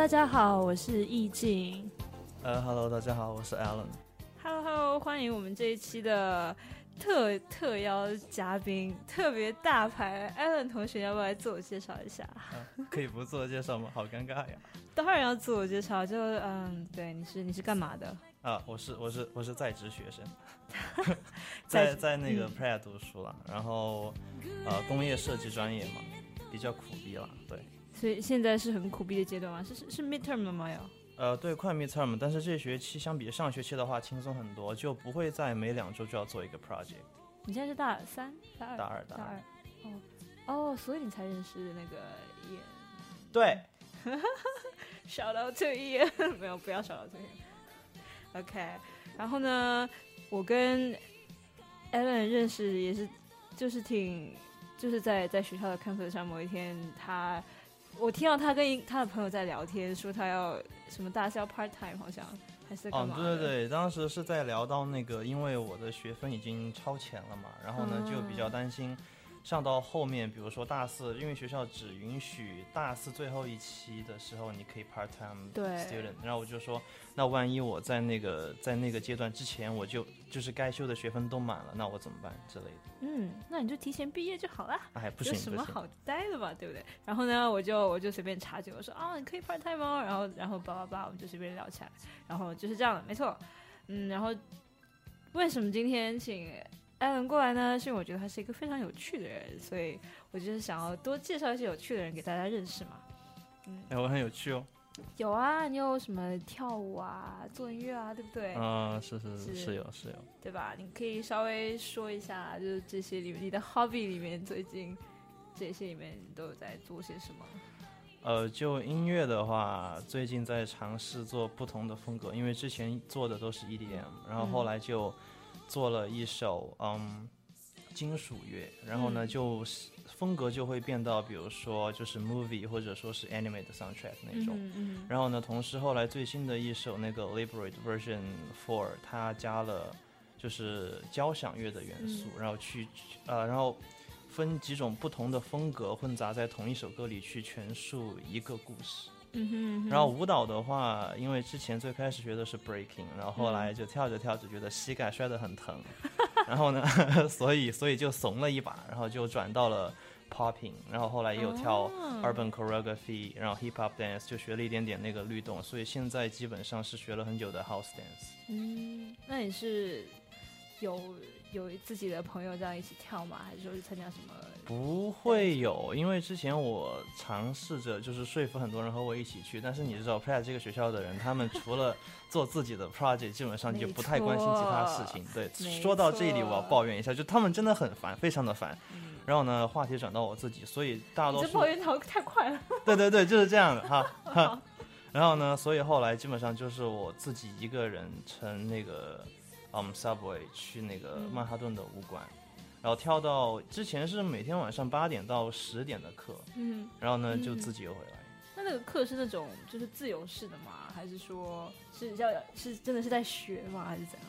大家好，我是易静。呃，Hello，大家好，我是 Alan。Hello，Hello，欢迎我们这一期的特特邀嘉宾，特别大牌 Alan 同学，要不要来自我介绍一下？可以不自我介绍吗？好尴尬呀！当然要自我介绍，就嗯，对，你是你是干嘛的？啊，我是我是我是在职学生，在在那个 Pratt 读书了，然后呃，工业设计专业嘛，比较苦逼了，对。所以现在是很苦逼的阶段吗？是是是 midterm 了吗？要？呃，对，快 midterm，但是这学期相比上学期的话轻松很多，就不会在每两周就要做一个 project。你现在是大三、大二、大二、大二。哦哦，所以你才认识那个叶。对。少到这一页，没有，不要少到这一 OK，然后呢，我跟 Alan 认识也是，就是挺，就是在在学校的 campus 上，某一天他。我听到他跟他的朋友在聊天，说他要什么大学 part time，好像还是干嘛？哦，对对对，当时是在聊到那个，因为我的学分已经超前了嘛，然后呢就比较担心。上到后面，比如说大四，因为学校只允许大四最后一期的时候你可以 part time student，然后我就说，那万一我在那个在那个阶段之前，我就就是该修的学分都满了，那我怎么办之类的？嗯，那你就提前毕业就好了。哎，不行，什么好待的嘛，对不对？然后呢，我就我就随便插句，我说啊，你可以 part time 吗？然后然后叭叭叭，我们就随便聊起来，然后就是这样的，没错。嗯，然后为什么今天请？艾伦过来呢，是因为我觉得他是一个非常有趣的人，所以我就是想要多介绍一些有趣的人给大家认识嘛。嗯，哎，我很有趣哦。有啊，你有什么跳舞啊、做音乐啊，对不对？啊，是是是，是有是有，对吧？你可以稍微说一下，就是这些里面你的 hobby 里面，最近这些里面都有在做些什么？呃，就音乐的话，最近在尝试做不同的风格，因为之前做的都是 EDM，然后后来就。做了一首嗯金属乐，然后呢就风格就会变到，比如说就是 movie 或者说是 anime 的 soundtrack 那种。然后呢，同时后来最新的一首那个 Liberate Version Four，它加了就是交响乐的元素，然后去呃然后分几种不同的风格混杂在同一首歌里去诠述一个故事。嗯哼，然后舞蹈的话，因为之前最开始学的是 breaking，然后后来就跳着跳着觉得膝盖摔得很疼，然后呢，所以所以就怂了一把，然后就转到了 popping，然后后来也有跳 urban choreography，然后 hip hop dance，就学了一点点那个律动，所以现在基本上是学了很久的 house dance。嗯，那你是有？有自己的朋友这样一起跳吗？还是说是参加什么？不会有，因为之前我尝试着就是说服很多人和我一起去，但是你知道 p r a t 这个学校的人，他们除了做自己的 project，基本上就不太关心其他事情。对，说到这里我要抱怨一下，就他们真的很烦，非常的烦。然后呢，话题转到我自己，所以大多数抱怨太快了。对对对，就是这样的哈。然后呢，所以后来基本上就是我自己一个人乘那个。嗯，subway 去那个曼哈顿的武馆，然后跳到之前是每天晚上八点到十点的课，嗯，然后呢就自己又回来。那那个课是那种就是自由式的吗？还是说是要是真的是在学吗？还是怎样？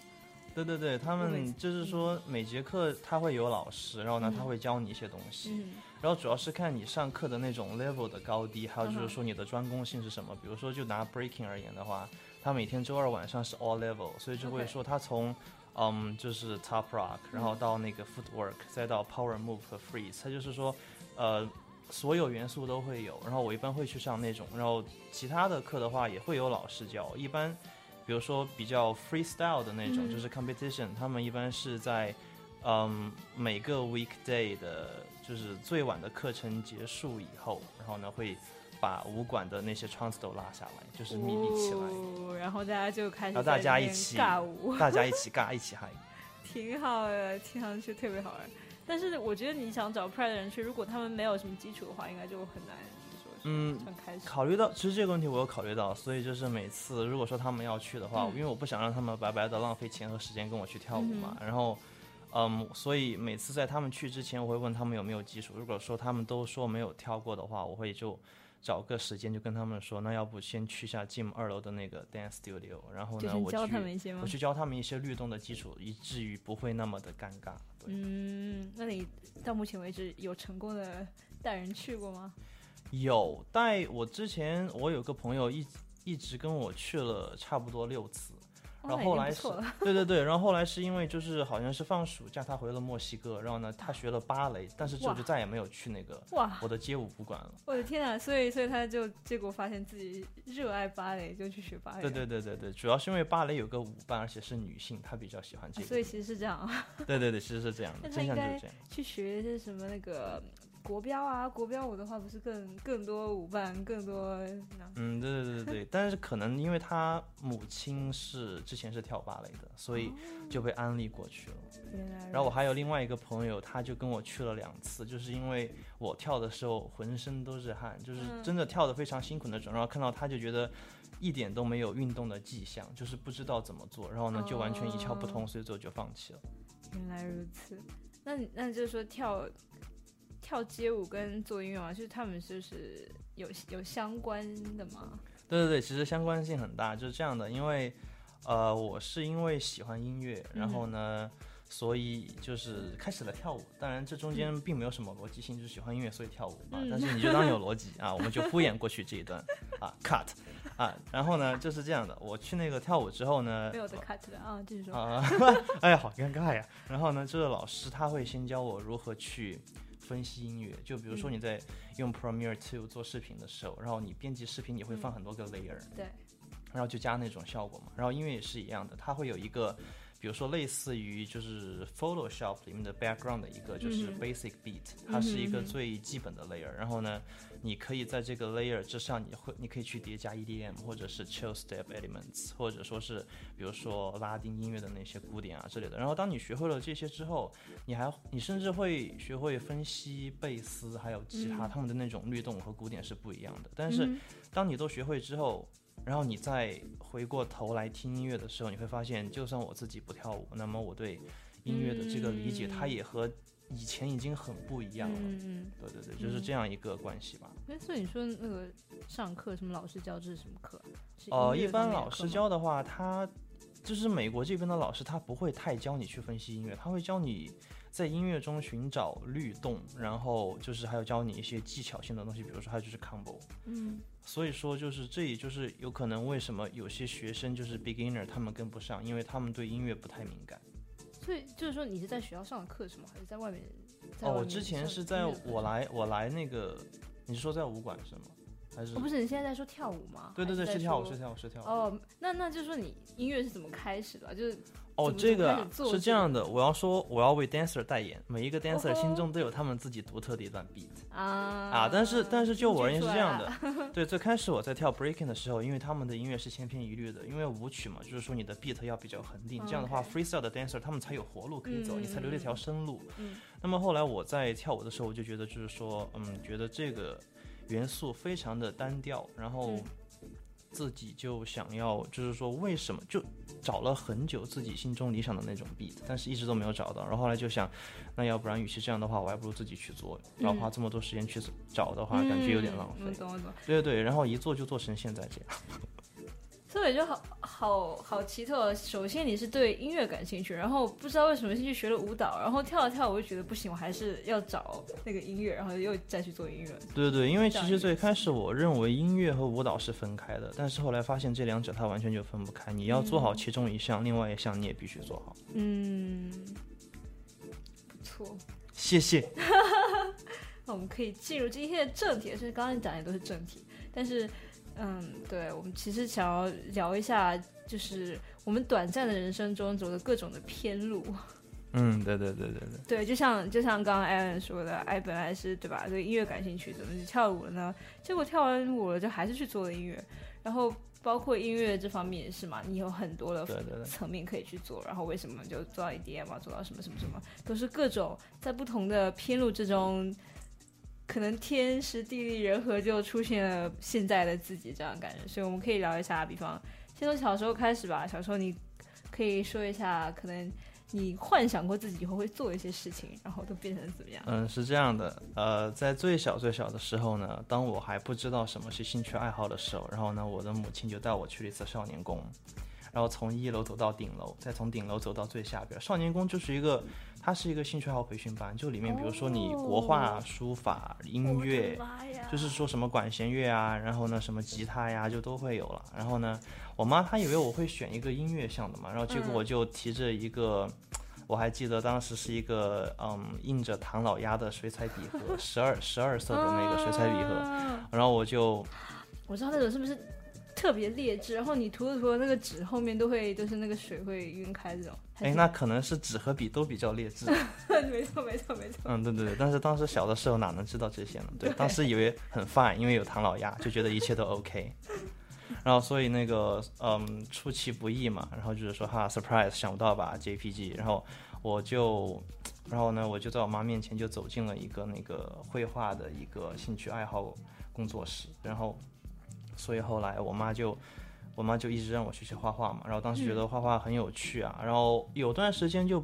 对对对，他们就是说每节课他会有老师，然后呢他会教你一些东西，然后主要是看你上课的那种 level 的高低，还有就是说你的专攻性是什么。比如说就拿 breaking 而言的话。他每天周二晚上是 all level，所以就会说他从，嗯，就是 top rock，然后到那个 footwork，再到 power move 和 freeze，它就是说，呃，所有元素都会有。然后我一般会去上那种，然后其他的课的话也会有老师教。一般，比如说比较 freestyle 的那种，就是 competition，他们一般是在，嗯，每个 weekday 的，就是最晚的课程结束以后，然后呢会。把舞馆的那些窗子都拉下来，就是密闭起来，然后大家就开始，大家一起尬舞，大家一起尬，一起嗨，挺好的，听上去特别好玩。但是我觉得你想找 Pride 的人去，如果他们没有什么基础的话，应该就很难说。嗯，开始考虑到，其实这个问题我有考虑到，所以就是每次如果说他们要去的话，因为我不想让他们白白的浪费钱和时间跟我去跳舞嘛，然后。嗯，所以每次在他们去之前，我会问他们有没有基础。如果说他们都说没有跳过的话，我会就找个时间就跟他们说，那要不先去下 gym 二楼的那个 dance studio，然后呢，我去我去教他们一些律动的基础，以至于不会那么的尴尬。嗯，那你到目前为止有成功的带人去过吗？有带我之前我有个朋友一一直跟我去了差不多六次。然后后来是，对对对，然后后来是因为就是好像是放暑假，他回了墨西哥，然后呢，他学了芭蕾，但是之后就再也没有去那个哇我的街舞不馆了。我的天啊！所以所以他就结果发现自己热爱芭蕾，就去学芭蕾。对对对对对，主要是因为芭蕾有个舞伴，而且是女性，她比较喜欢这个。所以其实是这样。对对对，其实是这样的，真相就是这样。去学一些什么那个。国标啊，国标舞的话不是更更多舞伴，更多。嗯，对对对对对，但是可能因为他母亲是之前是跳芭蕾的，所以就被安利过去了。原来然后我还有另外一个朋友，他就跟我去了两次，就是因为我跳的时候浑身都是汗，就是真的跳的非常辛苦那种。然后看到他就觉得一点都没有运动的迹象，就是不知道怎么做，然后呢就完全一窍不通，所以最后就放弃了。原来如此，那那就是说跳。跳街舞跟做音乐嘛，就是他们就是有有相关的吗？对对对，其实相关性很大，就是这样的。因为，呃，我是因为喜欢音乐，然后呢，所以就是开始了跳舞。当然，这中间并没有什么逻辑性，就是喜欢音乐所以跳舞嘛。但是你就当有逻辑啊，我们就敷衍过去这一段啊，cut 啊。然后呢，就是这样的。我去那个跳舞之后呢，没有的 cut 的啊，继续说啊。哎呀，好尴尬呀。然后呢，这个老师他会先教我如何去。分析音乐，就比如说你在用 Premiere Two 做视频的时候，然后你编辑视频，你会放很多个 layer，对，然后就加那种效果嘛。然后音乐也是一样的，它会有一个。比如说，类似于就是 Photoshop 里面的 background 的一个就是 basic beat，它是一个最基本的 layer。然后呢，你可以在这个 layer 之上，你会你可以去叠加 EDM 或者是 chill step elements，或者说是比如说拉丁音乐的那些鼓点啊之类的。然后当你学会了这些之后，你还你甚至会学会分析贝斯还有吉他，他们的那种律动和鼓点是不一样的。但是当你都学会之后，然后你再回过头来听音乐的时候，你会发现，就算我自己不跳舞，那么我对音乐的这个理解，它也和以前已经很不一样了。嗯对对对，就是这样一个关系吧。哎，所以你说那个上课什么老师教这是什么课？哦，一般老师教的话，他就是美国这边的老师，他不会太教你去分析音乐，他会教你在音乐中寻找律动，然后就是还有教你一些技巧性的东西，比如说还有就是 combo。嗯。所以说，就是这也就是有可能为什么有些学生就是 beginner，他们跟不上，因为他们对音乐不太敏感。所以就是说，你是在学校上的课是吗？还是在外面？哦，我之前是在我来我来那个，你是说在武馆是吗？还是？不是，你现在在说跳舞吗？对对对，是跳舞，是跳舞，是跳舞。哦，那那就是说你音乐是怎么开始的？就是。哦，这个是这样的，我要说，我要为 dancer 代言，每一个 dancer 心中都有他们自己独特的一段 beat 啊啊！但是但是就我而言是这样的，对，最开始我在跳 breaking 的时候，因为他们的音乐是千篇一律的，因为舞曲嘛，就是说你的 beat 要比较恒定，这样的话 freestyle 的 dancer 他们才有活路可以走，你才留了一条生路。那么后来我在跳舞的时候，我就觉得就是说，嗯，觉得这个元素非常的单调，然后。自己就想要，就是说，为什么就找了很久自己心中理想的那种 beat，但是一直都没有找到。然后后来就想，那要不然，与其这样的话，我还不如自己去做。然后花这么多时间去找的话，感觉有点浪费。懂懂。对对对，然后一做就做成现在这样。所以就好好好奇特。首先你是对音乐感兴趣，然后不知道为什么先去学了舞蹈，然后跳了跳，我就觉得不行，我还是要找那个音乐，然后又再去做音乐。对对对，因为其实最开始我认为音乐和舞蹈是分开的，但是后来发现这两者它完全就分不开。你要做好其中一项，另外一项你也必须做好。嗯，不错，谢谢。那我们可以进入今天的正题，所以刚刚讲的都是正题，但是。嗯，对，我们其实想要聊一下，就是我们短暂的人生中走的各种的偏路。嗯，对对对对对。对，就像就像刚刚艾伦说的，哎，本来是对吧，对音乐感兴趣，怎么去跳舞了呢？结果跳完舞了，就还是去做了音乐。然后包括音乐这方面也是嘛，你有很多的层面可以去做。然后为什么就做到 EDM 嘛，做到什么什么什么，都是各种在不同的偏路之中。可能天时地利人和就出现了现在的自己这样感觉，所以我们可以聊一下，比方先从小时候开始吧。小时候你可以说一下，可能你幻想过自己以后会做一些事情，然后都变成怎么样？嗯，是这样的。呃，在最小最小的时候呢，当我还不知道什么是兴趣爱好的时候，然后呢，我的母亲就带我去了一次少年宫。然后从一楼走到顶楼，再从顶楼走到最下边。少年宫就是一个，它是一个兴趣爱好培训班，就里面比如说你国画、书法、音乐，就是说什么管弦乐啊，然后呢什么吉他呀，就都会有了。然后呢，我妈她以为我会选一个音乐项的嘛，然后结果我就提着一个。我还记得当时是一个嗯印着唐老鸭的水彩笔盒，十二十二色的那个水彩笔盒，然后我就我知道那种是不是特别劣质，然后你涂着涂着那个纸后面都会就是那个水会晕开这种。哎，那可能是纸和笔都比较劣质。没错没错没错。嗯对对对，但是当时小的时候哪能知道这些呢？对，当时以为很 fine，因为有唐老鸭，就觉得一切都 OK。然后，所以那个，嗯，出其不意嘛，然后就是说，哈，surprise，想不到吧，JPG。然后我就，然后呢，我就在我妈面前就走进了一个那个绘画的一个兴趣爱好工作室。然后，所以后来我妈就，我妈就一直让我学习画画嘛。然后当时觉得画画很有趣啊。然后有段时间就。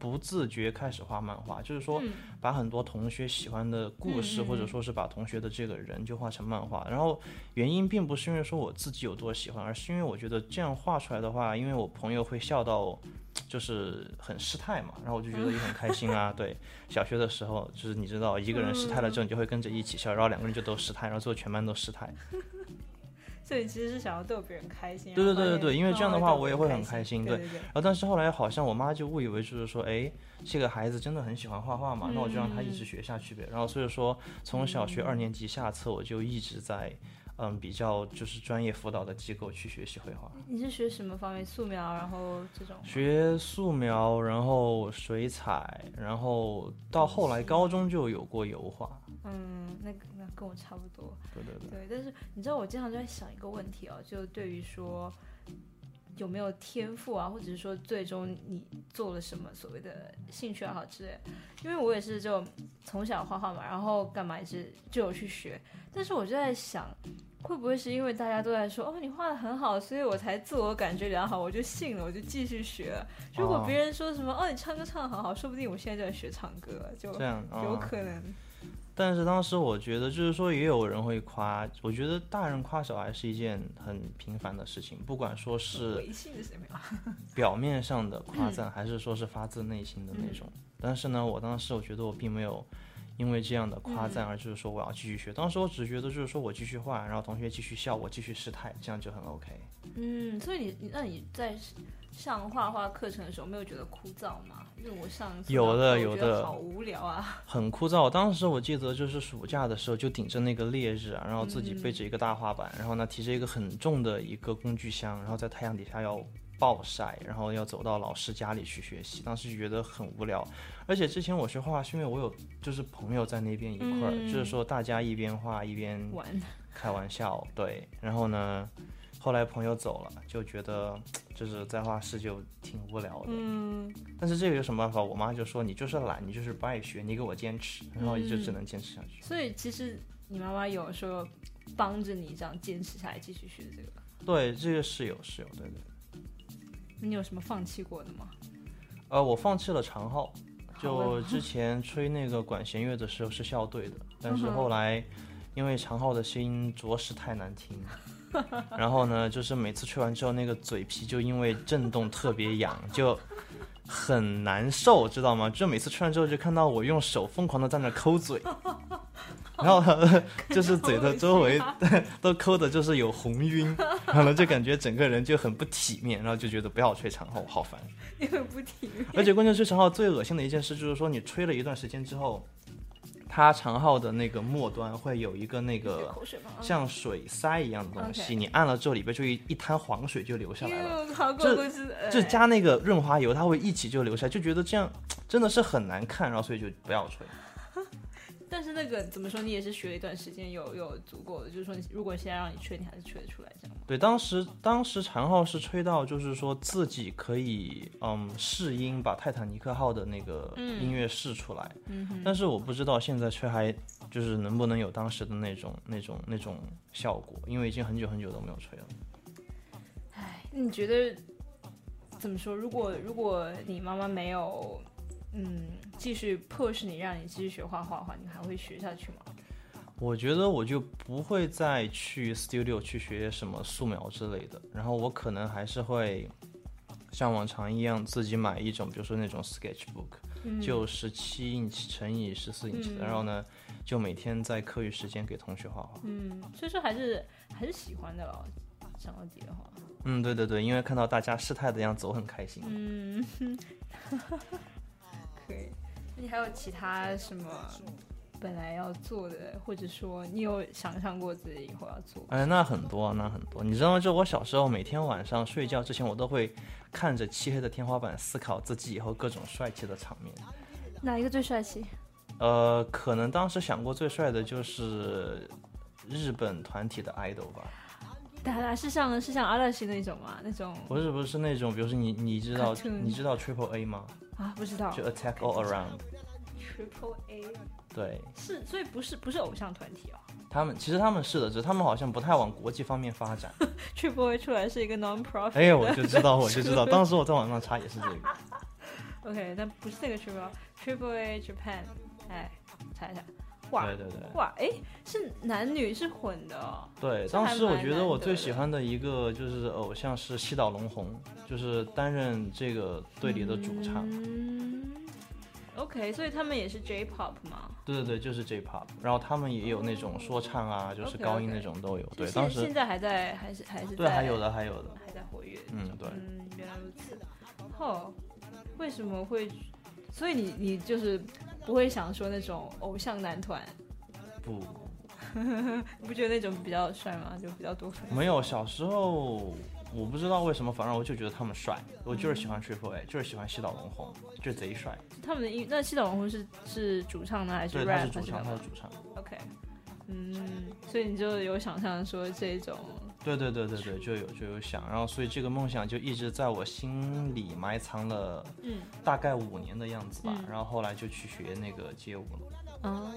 不自觉开始画漫画，就是说把很多同学喜欢的故事，或者说是把同学的这个人就画成漫画。然后原因并不是因为说我自己有多喜欢，而是因为我觉得这样画出来的话，因为我朋友会笑到，就是很失态嘛。然后我就觉得也很开心啊。对，小学的时候就是你知道，一个人失态了之后，你就会跟着一起笑，然后两个人就都失态，然后最后全班都失态。所以其实是想要逗别人开心。对对对对对，因为这样的话我也会很开心。对，然后但是后来好像我妈就误以为就是说，哎，这个孩子真的很喜欢画画嘛，那我就让他一直学下去呗。然后所以说从小学二年级下册我就一直在。嗯，比较就是专业辅导的机构去学习绘画。你是学什么方面？素描，然后这种？学素描，然后水彩，然后到后来高中就有过油画。嗯，那那跟我差不多。对对对。对，但是你知道我经常就在想一个问题哦，就对于说。有没有天赋啊，或者是说最终你做了什么所谓的兴趣爱好之类？因为我也是就从小画画嘛，然后干嘛也是就有去学。但是我就在想，会不会是因为大家都在说哦你画的很好，所以我才自我感觉良好，我就信了，我就继续学。如果别人说什么哦你唱歌唱的很好，说不定我现在就在学唱歌，就有可能。但是当时我觉得，就是说也有人会夸，我觉得大人夸小孩是一件很平凡的事情，不管说是 表面上的夸赞，还是说是发自内心的那种。但是呢，我当时我觉得我并没有因为这样的夸赞而就是说我要继续学，当时我只是觉得就是说我继续画，然后同学继续笑，我继续失态，这样就很 OK。嗯，所以你你那你在上画画课程的时候没有觉得枯燥吗？因为我上有的有的好无聊啊，很枯燥。当时我记得就是暑假的时候，就顶着那个烈日啊，然后自己背着一个大画板，然后呢提着一个很重的一个工具箱，然后在太阳底下要暴晒，然后要走到老师家里去学习。当时就觉得很无聊，而且之前我学画画是因为我有就是朋友在那边一块儿，就是说大家一边画一边玩，开玩笑，对，然后呢。后来朋友走了，就觉得 就是在画室就挺无聊的。嗯，但是这个有什么办法？我妈就说你就是懒，你就是不爱学，你给我坚持，然后就只能坚持下去。所以其实你妈妈有说帮着你这样坚持下来继续学这个。对，这个是有是有，对对。你有什么放弃过的吗？呃，我放弃了长号，就之前吹那个管弦乐的时候是校队的，但是后来因为长号的声音着实太难听。然后呢，就是每次吹完之后，那个嘴皮就因为震动特别痒，就很难受，知道吗？就每次吹完之后，就看到我用手疯狂的在那抠嘴，然后就是嘴的周围都抠的，就是有红晕，然后就感觉整个人就很不体面，然后就觉得不要吹长号，好烦。因为不体面。而且关键吹长号最恶心的一件事就是说，你吹了一段时间之后。它长号的那个末端会有一个那个像水塞一样的东西，你按了之后里边就一一滩黄水就流下来了。就就加那个润滑油，它会一起就流下来，就觉得这样真的是很难看，然后所以就不要吹。但是那个怎么说，你也是学了一段时间，有有足够的，就是说，如果现在让你吹，你还是吹得出来这样吗？对，当时当时长号是吹到，就是说自己可以嗯试音，把泰坦尼克号的那个音乐试出来。嗯。但是我不知道现在吹还就是能不能有当时的那种那种那种效果，因为已经很久很久都没有吹了。唉，你觉得怎么说？如果如果你妈妈没有。嗯，继续 push 你，让你继续学画画的话，你还会学下去吗？我觉得我就不会再去 studio 去学什么素描之类的，然后我可能还是会像往常一样自己买一种，比如说那种 sketchbook，就十七英尺乘以十四英尺的，然后呢，就每天在课余时间给同学画画。嗯，所以说还是还是喜欢的了。想到底的话，嗯，对对对，因为看到大家失态的样子，我很开心。嗯，可以。那你还有其他什么？本来要做的，或者说你有想象过自己以后要做？哎，那很多，那很多。你知道吗？就我小时候，每天晚上睡觉之前，我都会看着漆黑的天花板，思考自己以后各种帅气的场面。哪一个最帅气？呃，可能当时想过最帅的就是日本团体的 idol 吧。打打是像是像阿乐西那种吗？那种？不是不是那种，比如说你你知道你知道 Triple A 吗？啊，不知道。就 Attack All Around。Triple A。对，是，所以不是不是偶像团体哦。他们其实他们是的，只是他们好像不太往国际方面发展。Triple A 出来是一个 non-profit。哎，我就知道，我就知道，当时我在网上查也是这个。OK，但不是那个 Triple，Triple A Japan。哎，查一下。哇，对对对。是男女是混的。哦。对，当时我觉得我最喜欢的一个就是偶像是西岛龙宏，就是担任这个队里的主唱。嗯 OK，所以他们也是 J-pop 吗？对对对，就是 J-pop，然后他们也有那种说唱啊，就是高音那种都有。对，当时现在还在，还是还是对，还有的还有的还在活跃。嗯，对。嗯，原来如此。哦，为什么会？所以你你就是不会想说那种偶像男团？不，你不觉得那种比较帅吗？就比较多粉？没有，小时候。我不知道为什么，反正我就觉得他们帅，我就是喜欢 Triple A，就是喜欢西岛龙宏，就贼帅。他们的音，那西岛龙宏是是主唱呢，还是？对，他是主唱，他是主唱。OK，嗯，所以你就有想象说这种？对对对对对，就有就有想，然后所以这个梦想就一直在我心里埋藏了，嗯，大概五年的样子吧。然后后来就去学那个街舞了。哦，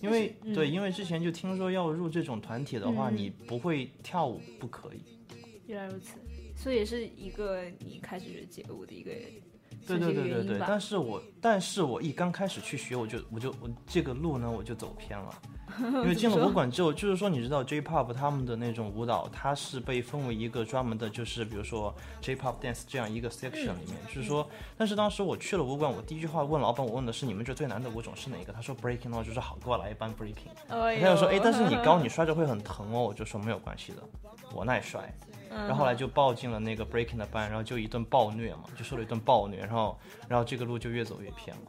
因为对，因为之前就听说要入这种团体的话，你不会跳舞不可以。原来如此，所以也是一个你开始学街舞的一个对对对对对。但是我但是我一刚开始去学，我就我就我这个路呢我就走偏了。因为进了武馆之后，就是说，你知道 J-pop 他们的那种舞蹈，它是被分为一个专门的，就是比如说 J-pop dance 这样一个 section 里面。就是说，但是当时我去了武馆，我第一句话问老板，我问的是你们这最难的舞种是哪个？他说 breaking，我就说好，给我来一班 breaking。他就说，哎，但是你高，你摔着会很疼哦。我就说没有关系的，我耐摔。然后后来就报进了那个 breaking 的班，然后就一顿暴虐嘛，就受了一顿暴虐，然后然后这个路就越走越偏了。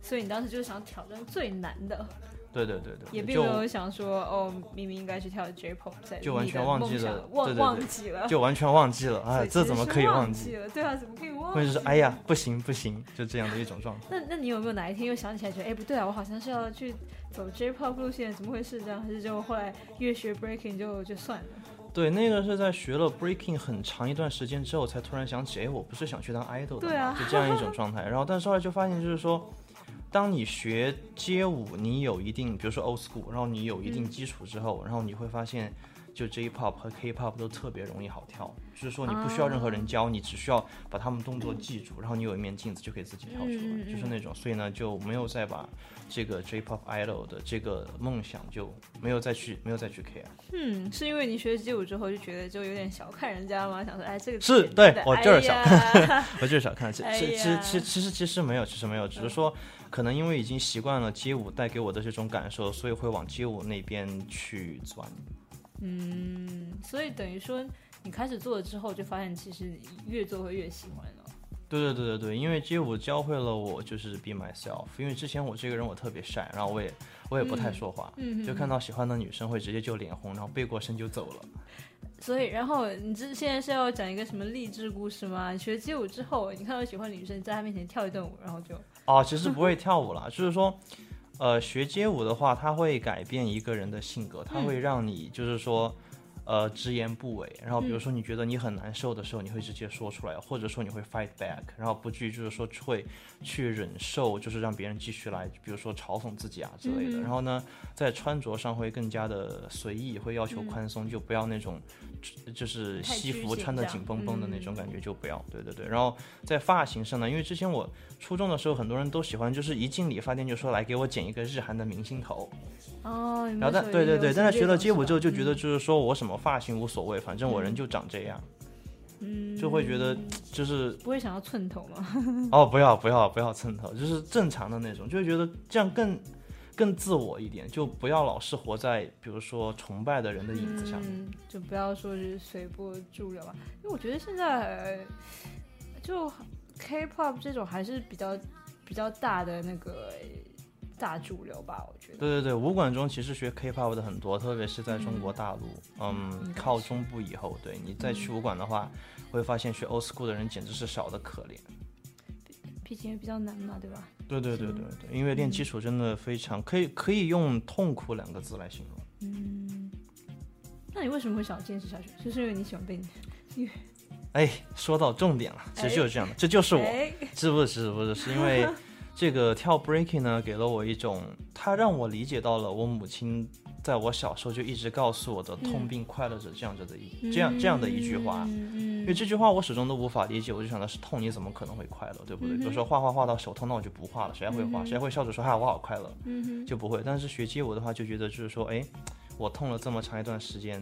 所以你当时就是想挑战最难的。对对对对，也并没有想说哦，明明应该去跳 J-pop，就完全忘记了，忘忘记了，就完全忘记了，哎，这怎么可以忘记了？对啊，怎么可以忘？或者是哎呀，不行不行，就这样的一种状态。那那你有没有哪一天又想起来，觉得哎不对啊，我好像是要去走 J-pop 路线，怎么回事？这样还是就后来越学 breaking 就就算了？对，那个是在学了 breaking 很长一段时间之后，才突然想起，哎，我不是想去当 idol 的吗？就这样一种状态。然后，但是后来就发现，就是说。当你学街舞，你有一定，比如说 old school，然后你有一定基础之后，然后你会发现，就 J-pop 和 K-pop 都特别容易好跳，就是说你不需要任何人教，你只需要把他们动作记住，然后你有一面镜子就可以自己跳出来，就是那种，所以呢就没有再把这个 J-pop idol 的这个梦想就没有再去没有再去 care。嗯，是因为你学街舞之后就觉得就有点小看人家吗？想说哎这个是对我就是小看，我就是小 看，其实其实其实其实没有，其实没有，只是说。可能因为已经习惯了街舞带给我的这种感受，所以会往街舞那边去钻。嗯，所以等于说你开始做了之后，就发现其实你越做会越喜欢了。对对对对对，因为街舞教会了我就是 be myself。因为之前我这个人我特别晒，然后我也我也不太说话，就看到喜欢的女生会直接就脸红，然后背过身就走了。所以，然后你这现在是要讲一个什么励志故事吗？你学街舞之后，你看到喜欢的女生，在她面前跳一段舞，然后就哦，其实不会跳舞了，就是说，呃，学街舞的话，它会改变一个人的性格，它会让你就是说，呃，直言不讳。然后，比如说你觉得你很难受的时候，你会直接说出来，或者说你会 fight back，然后不至于就是说会去忍受，就是让别人继续来，比如说嘲讽自己啊之类的。然后呢，在穿着上会更加的随意，会要求宽松，就不要那种就是西服穿的紧绷绷的那种感觉，就不要。对对对。然后在发型上呢，因为之前我初中的时候，很多人都喜欢，就是一进理发店就说来给我剪一个日韩的明星头。哦。然后但对对对，但是学了街舞之后就觉得就是说我什么。发型无所谓，反正我人就长这样，嗯，就会觉得就是不会想要寸头吗？哦，不要不要不要寸头，就是正常的那种，就会觉得这样更更自我一点，就不要老是活在比如说崇拜的人的影子下面，就不要说是随波逐流吧。因为我觉得现在就 K-pop 这种还是比较比较大的那个。大主流吧，我觉得。对对对，武馆中其实学 K-pop 的很多，特别是在中国大陆，嗯，靠中部以后，对你再去武馆的话，会发现学 old school 的人简直是少的可怜。毕竟也比较难嘛，对吧？对对对对对，因为练基础真的非常可以，可以用痛苦两个字来形容。嗯，那你为什么会想坚持下去？就是因为你喜欢被你。哎，说到重点了，其实就是这样的，这就是我，是不是？是不是，是因为。这个跳 breaking 呢，给了我一种，它让我理解到了我母亲在我小时候就一直告诉我的“痛并快乐着”这样子的一这样这样的一句话。因为这句话我始终都无法理解，我就想的是痛你怎么可能会快乐，对不对？比如说画画画到手痛，那我就不画了，谁还会画？谁还会笑着说哈我好快乐？就不会。但是学街舞的话，就觉得就是说，哎，我痛了这么长一段时间，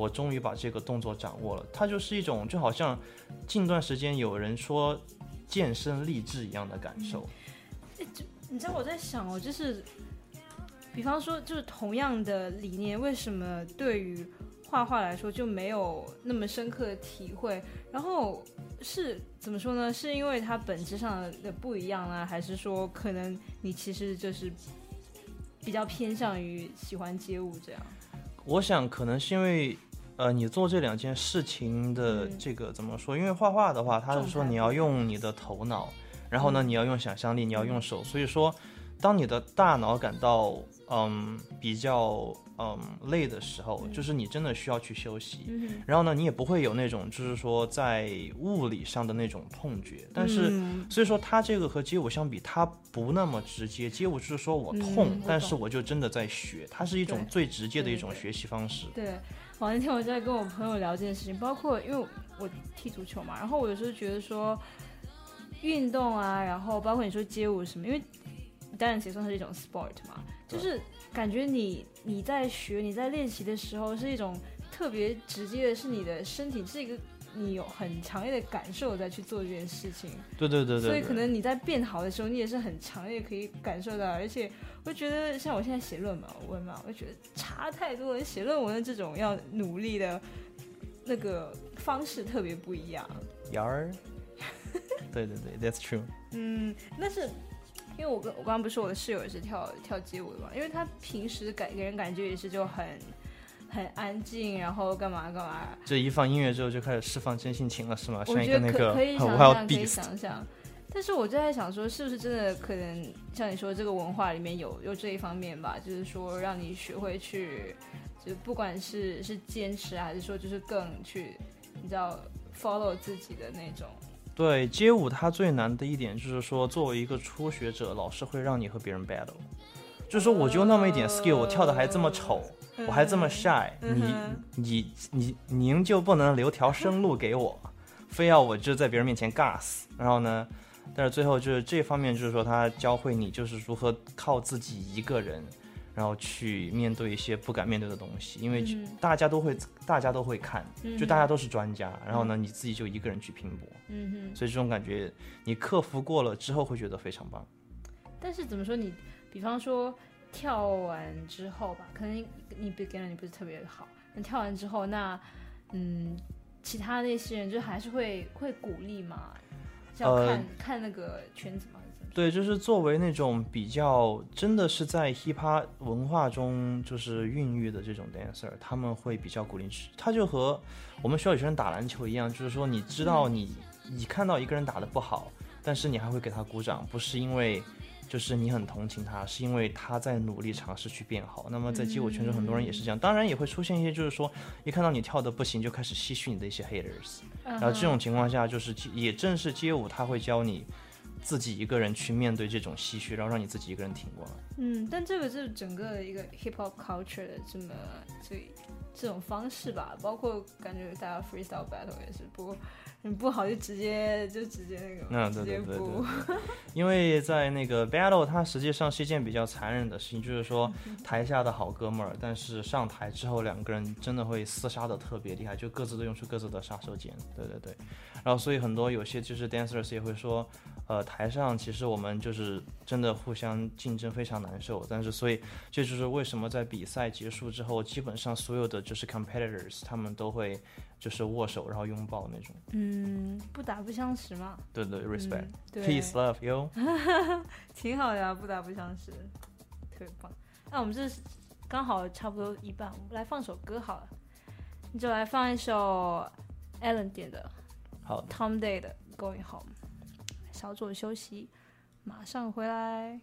我终于把这个动作掌握了。它就是一种就好像近段时间有人说健身励志一样的感受。就你知道我在想哦，就是，比方说，就是同样的理念，为什么对于画画来说就没有那么深刻的体会？然后是怎么说呢？是因为它本质上的不一样啊，还是说可能你其实就是比较偏向于喜欢街舞这样？我想可能是因为，呃，你做这两件事情的这个怎么说？因为画画的话，他是说你要用你的头脑。然后呢，你要用想象力，你要用手。所以说，当你的大脑感到嗯比较嗯累的时候，就是你真的需要去休息。然后呢，你也不会有那种就是说在物理上的那种痛觉。但是，所以说它这个和街舞相比，它不那么直接。街舞就是说我痛，但是我就真的在学，它是一种最直接的一种学习方式。对，我那天我在跟我朋友聊这件事情，包括因为我踢足球嘛，然后我有时候觉得说。运动啊，然后包括你说街舞什么，因为当然也算是一种 sport 嘛，就是感觉你你在学你在练习的时候是一种特别直接的，是你的身体是一个你有很强烈的感受在去做这件事情。对对对对。所以可能你在变好的时候，你也是很强烈可以感受到，而且我觉得像我现在写论文，我嘛，我觉得差太多了。写论文的这种要努力的那个方式特别不一样。瑶儿。对对对，That's true。嗯，那是因为我跟我刚刚不是说我的室友也是跳跳街舞的嘛，因为他平时感给人感觉也是就很很安静，然后干嘛干嘛。这一放音乐之后就开始释放真性情了，是吗？我觉得可可以想象，可以想象。但是我就在想说，是不是真的可能像你说这个文化里面有有这一方面吧？就是说让你学会去，就不管是是坚持，还是说就是更去，你知道 follow 自己的那种。对街舞，它最难的一点就是说，作为一个初学者，老师会让你和别人 battle，就是说我就那么一点 skill，我跳的还这么丑，我还这么 shy，你你你您就不能留条生路给我，非要我就在别人面前尬死，然后呢，但是最后就是这方面就是说他教会你就是如何靠自己一个人。然后去面对一些不敢面对的东西，因为大家都会，大家都会看，就大家都是专家。然后呢，你自己就一个人去拼搏。嗯哼。所以这种感觉，你克服过了之后，会觉得非常棒。但是怎么说？你比方说跳完之后吧，可能你你 beginner 你不是特别好，那跳完之后，那嗯，其他那些人就还是会会鼓励嘛？要看看那个圈子嘛。对，就是作为那种比较真的是在 hiphop 文化中就是孕育的这种 dancer，他们会比较鼓励。他就和我们学校有些人打篮球一样，就是说你知道你你看到一个人打的不好，但是你还会给他鼓掌，不是因为就是你很同情他，是因为他在努力尝试去变好。那么在街舞圈中，很多人也是这样，当然也会出现一些，就是说一看到你跳的不行，就开始吸取你的一些 haters。然后这种情况下，就是也正是街舞，他会教你自己一个人去面对这种唏嘘，然后让你自己一个人挺过来。嗯，但这个是整个一个 hip hop culture 的这么最这种方式吧，包括感觉大家 freestyle battle 也是不。你不好就直接就直接那个，嗯，对对对对，因为在那个 battle，它实际上是一件比较残忍的事情，就是说 台下的好哥们儿，但是上台之后两个人真的会厮杀的特别厉害，就各自都用出各自的杀手锏，对对对，然后所以很多有些就是 dancers 也会说，呃，台上其实我们就是真的互相竞争非常难受，但是所以这就是为什么在比赛结束之后，基本上所有的就是 competitors 他们都会。就是握手，然后拥抱那种。嗯，不打不相识嘛。对对，respect，peace love you，挺好的，不打不相识，特别棒。那我们这刚好差不多一半，我们来放首歌好了。你就来放一首 Allen 点的，好，Tom Day 的 Going Home。小左休息，马上回来。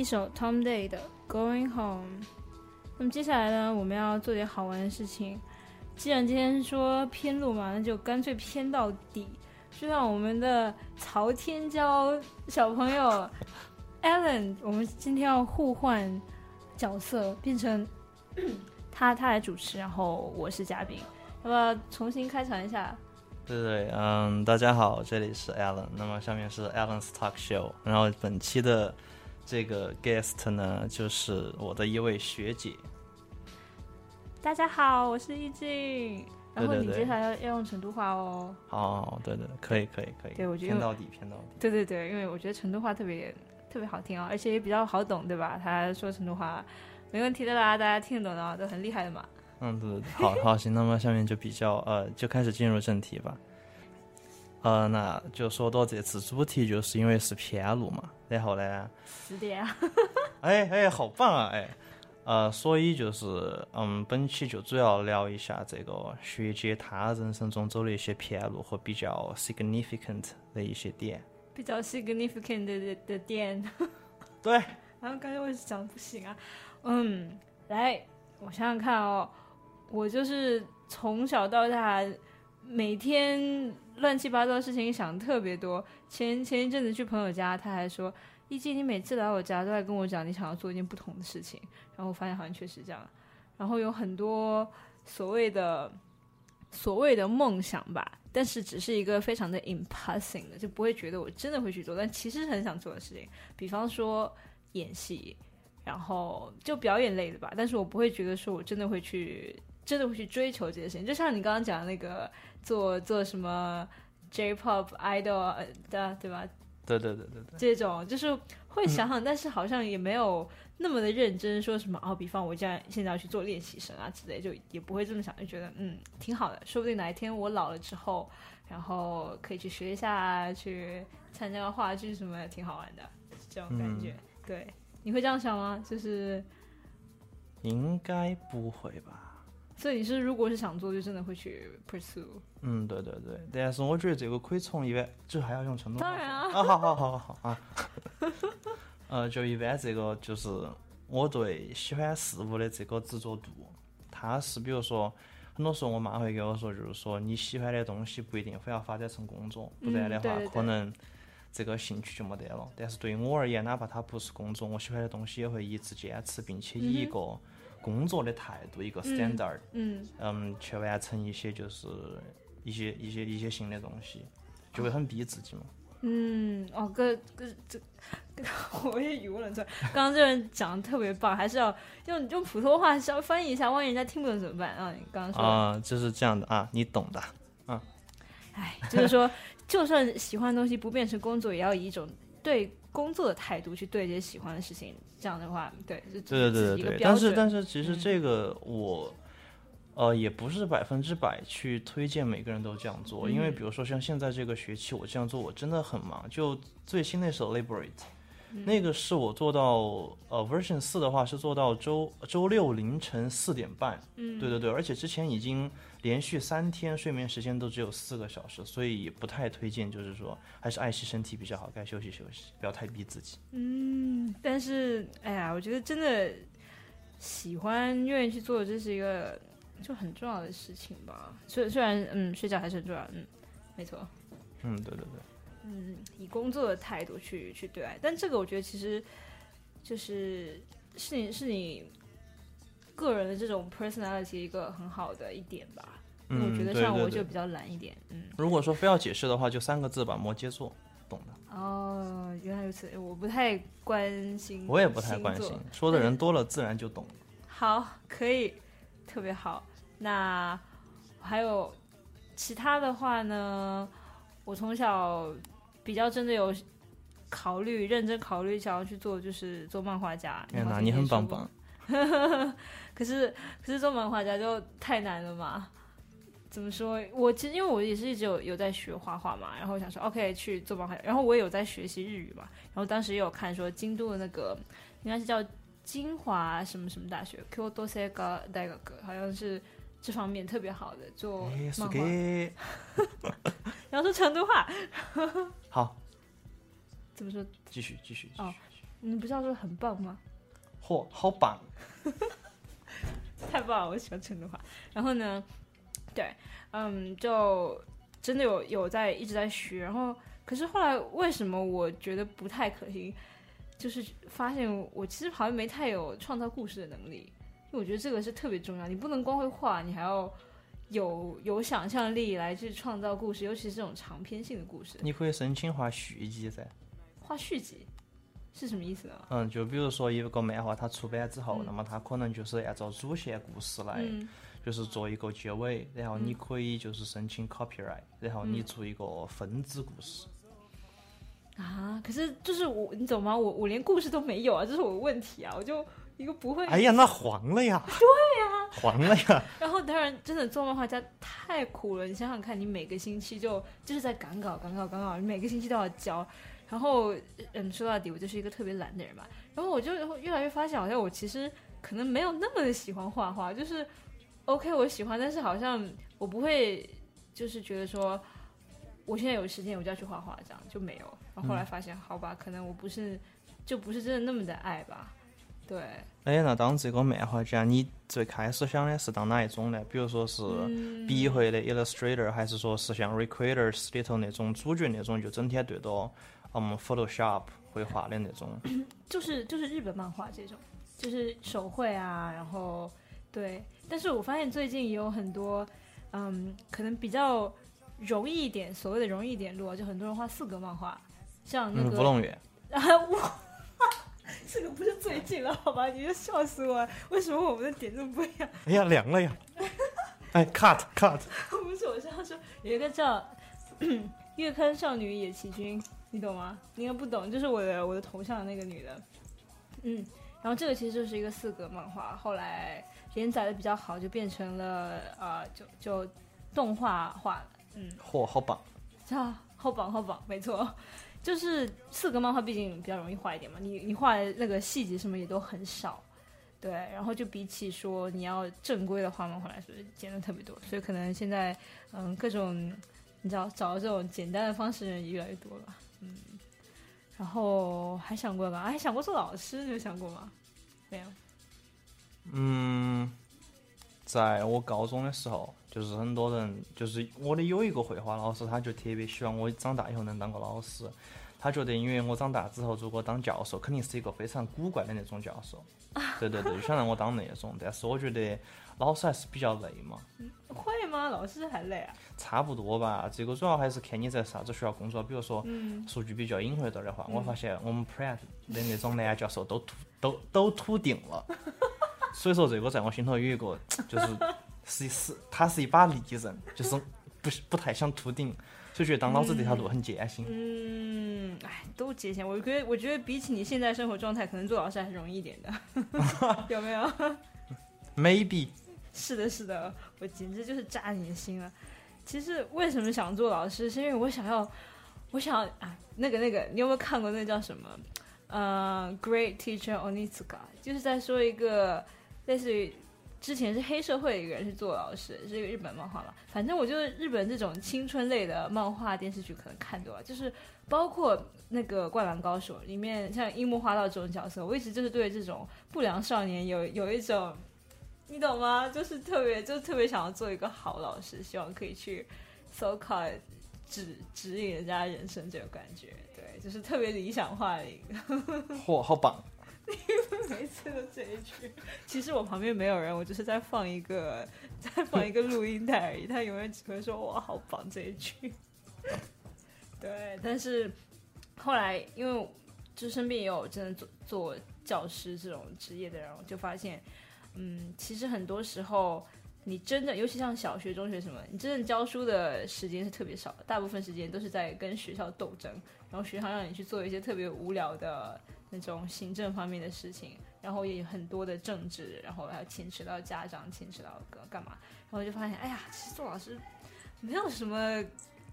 一首 Tom Day 的 Going Home。那么接下来呢，我们要做点好玩的事情。既然今天说偏路嘛，那就干脆偏到底，就让我们的曹天骄小朋友 Alan，我们今天要互换角色，变成 他他来主持，然后我是嘉宾，那么重新开场一下？对对，嗯，大家好，这里是 Alan，那么下面是 Alan's Talk Show，然后本期的这个 guest 呢，就是我的一位学姐。大家好，我是易静。然后你接下来要要用成都话哦。哦，对对，可以可以可以。对，我觉得偏到底偏到底。对对对，因为我觉得成都话特别特别好听哦，而且也比较好懂，对吧？他说成都话没问题的啦，大家听得懂的都很厉害的嘛。嗯，对对对，好好行，那么下面就比较呃，就开始进入正题吧。呃，那就说到这次主题，就是因为是偏路嘛，然后呢？是的呀。哎哎，好棒啊！哎。呃，所以就是，嗯，本期就主要聊一下这个学姐她人生中走的一些偏路和比较 significant 的一些点。比较 significant 的的点。对。然后刚才我讲不行啊，嗯，来，我想想看哦，我就是从小到大每天乱七八糟的事情想特别多。前前一阵子去朋友家，他还说。一季，你每次来我家都在跟我讲你想要做一件不同的事情，然后我发现好像确实这样。然后有很多所谓的所谓的梦想吧，但是只是一个非常的 impossible 的，就不会觉得我真的会去做，但其实很想做的事情。比方说演戏，然后就表演类的吧，但是我不会觉得说我真的会去，真的会去追求这些事情。就像你刚刚讲的那个做做什么 J-pop idol 的，对吧？对对对对对，这种就是会想想，但是好像也没有那么的认真，说什么哦，比方我现在现在要去做练习生啊之类，就也不会这么想，就觉得嗯挺好的，说不定哪一天我老了之后，然后可以去学一下，去参加个话剧什么，挺好玩的，这种感觉。对，你会这样想吗？就是应该不会吧。所以你是如果是想做，就真的会去 pursue。嗯，对对对，但是我觉得这个可以从一般，就还要用成都话。当然啊。啊，好好好好好啊。呃，就一般这个就是我对喜欢事物的这个执着度，它是比如说，很多时候我妈会跟我说，就是说你喜欢的东西不一定非要发展成工作，不然的话可能这个兴趣就没得了。但是对于我而言，哪怕它不是工作，我喜欢的东西也会一直坚持，并且以一个。工作的态度一个 standard，嗯嗯，去完成一些就是一些一些一些新的东西，就会很逼自己嘛。嗯，哦，哥哥这，我也语无伦次。刚刚这人讲的特别棒，还是要用用普通话稍微翻译一下，万一人家听不懂怎么办啊？你刚刚说啊，就是这样的啊，你懂的，嗯。哎，就是说，就算喜欢的东西不变成工作，也要以一种对。工作的态度去对这些喜欢的事情，这样的话，对，对对对对对。但是但是其实这个我，呃，也不是百分之百去推荐每个人都这样做，因为比如说像现在这个学期我这样做，我真的很忙。就最新那首《Liberate》，那个是我做到呃 Version 四的话是做到周周六凌晨四点半。嗯，对对对，而且之前已经。连续三天睡眠时间都只有四个小时，所以不太推荐。就是说，还是爱惜身体比较好，该休息休息，不要太逼自己。嗯，但是，哎呀，我觉得真的喜欢、愿意去做，这是一个就很重要的事情吧。虽虽然，嗯，睡觉还是很重要。嗯，没错。嗯，对对对。嗯，以工作的态度去去对待，但这个我觉得其实就是是你是你。个人的这种 personality 一个很好的一点吧，我觉得像我就比较懒一点，嗯。如果说非要解释的话，就三个字吧，摩羯座，懂的。哦，原来如此，我不太关心，我也不太关心，说的人多了，自然就懂。好，可以，特别好。那还有其他的话呢？我从小比较真的有考虑，认真考虑想要去做，就是做漫画家。天哪，你很棒棒。可是，可是做漫画家就太难了嘛？怎么说？我其实因为我也是一直有有在学画画嘛，然后想说 OK 去做漫画，然后我也有在学习日语嘛，然后当时也有看说京都的那个应该是叫金华什么什么大学，Kyoto Sega 大学，好像是这方面特别好的做漫画。然后 说成都话，好，怎么说？继续继续哦，你不是要说很棒吗？嚯，好棒！太棒了，我喜欢成都话。然后呢，对，嗯，就真的有有在一直在学，然后可是后来为什么我觉得不太可行？就是发现我其实好像没太有创造故事的能力，因为我觉得这个是特别重要，你不能光会画，你还要有有想象力来去创造故事，尤其是这种长篇性的故事。你可以申请画续集噻。画续集是什么意思呢？嗯，就比如说一个漫画它出版之后，那么它可能就是按照主线故事来，就是做一个结尾，然后你可以就是申请 copyright，然后你做一个分支故事。啊！可是就是我，你懂吗？我我连故事都没有啊，这是我的问题啊！我就一个不会。哎呀，那黄了呀！对呀，黄了呀！然后当然，真的做漫画家太苦了。你想想看，你每个星期就就是在赶稿、赶稿、赶稿，你每个星期都要交。然后，嗯，说到底，我就是一个特别懒的人吧。然后我就越来越发现，好像我其实可能没有那么的喜欢画画。就是 OK，我喜欢，但是好像我不会，就是觉得说。我现在有时间，我就要去画画，这样就没有。然后后来发现，好吧，可能我不是，就不是真的那么的爱吧。对。哎，那当这个漫画家，你最开始想的是当哪一种呢？比如说是笔绘的 Illustrator，还是说是像 Recreators 里头那种主角那种，就整天对着嗯 Photoshop 绘画的那种？就是就是日本漫画这种，就是手绘啊，然后对。但是我发现最近也有很多，嗯，可能比较。容易一点，所谓的容易一点路，就很多人画四格漫画，像那个乌龙院啊，哇，这个不是最近了，好吧？你就笑死我，为什么我们的点这么不一样？哎呀，凉了呀！哎，cut cut，不是，我是要说有一个叫 月刊少女野崎君，你懂吗？你应该不懂，就是我的我的头像的那个女的，嗯，然后这个其实就是一个四格漫画，后来连载的比较好，就变成了呃，就就动画化。嗯，嚯，好棒！啊，好棒，好棒，没错，就是四格漫画，毕竟比较容易画一点嘛。你你画的那个细节什么也都很少，对。然后就比起说你要正规的画漫画来说，简单特别多。所以可能现在，嗯，各种你知道找这种简单的方式人也越来越多了，嗯。然后还想过吧？还想过做老师，你有想过吗？没有。嗯，在我高中的时候。就是很多人，就是我的有一个绘画老师，他就特别希望我长大以后能当个老师。他觉得，因为我长大之后如果当教授，肯定是一个非常古怪的那种教授。对对对，就想让我当那种。但是我觉得老师还是比较累嘛。会吗？老师还累啊？差不多吧。这个主要还是看你在啥子学校工作。比如说，数据比较隐晦点的话，我发现我们 Pratt 的那种男教授都秃，都都秃顶了。所以说，这个在我心头有一个就是。是是，他是一把利刃，就是不不太想秃顶，所以觉得当老师这条路很艰辛。嗯，哎，都艰辛。我觉得，我觉得比起你现在生活状态，可能做老师还是容易一点的，有没有？Maybe。是的，是的，我简直就是扎你的心了。其实为什么想做老师，是因为我想要，我想啊，那个那个，你有没有看过那叫什么？呃，Great Teacher Onizuka，就是在说一个类似于。之前是黑社会的一个人是做老师，是一个日本漫画嘛。反正我觉得日本这种青春类的漫画电视剧可能看多了，就是包括那个《灌篮高手》里面像樱木花道这种角色，我一直就是对这种不良少年有有一种，你懂吗？就是特别就特别想要做一个好老师，希望可以去 so called 指指引人家人生这种感觉，对，就是特别理想化的一个。嚯，好棒！每次都这一句，其实我旁边没有人，我就是在放一个，在放一个录音带而已。他永远只会说“哇，好棒”这一句。对，但是后来因为就身边也有真的做做教师这种职业的人，我就发现，嗯，其实很多时候你真的，尤其像小学、中学什么，你真正教书的时间是特别少的，大部分时间都是在跟学校斗争，然后学校让你去做一些特别无聊的。那种行政方面的事情，然后也有很多的政治，然后还要牵扯到家长，牵扯到干干嘛，然后就发现，哎呀，其实做老师没有什么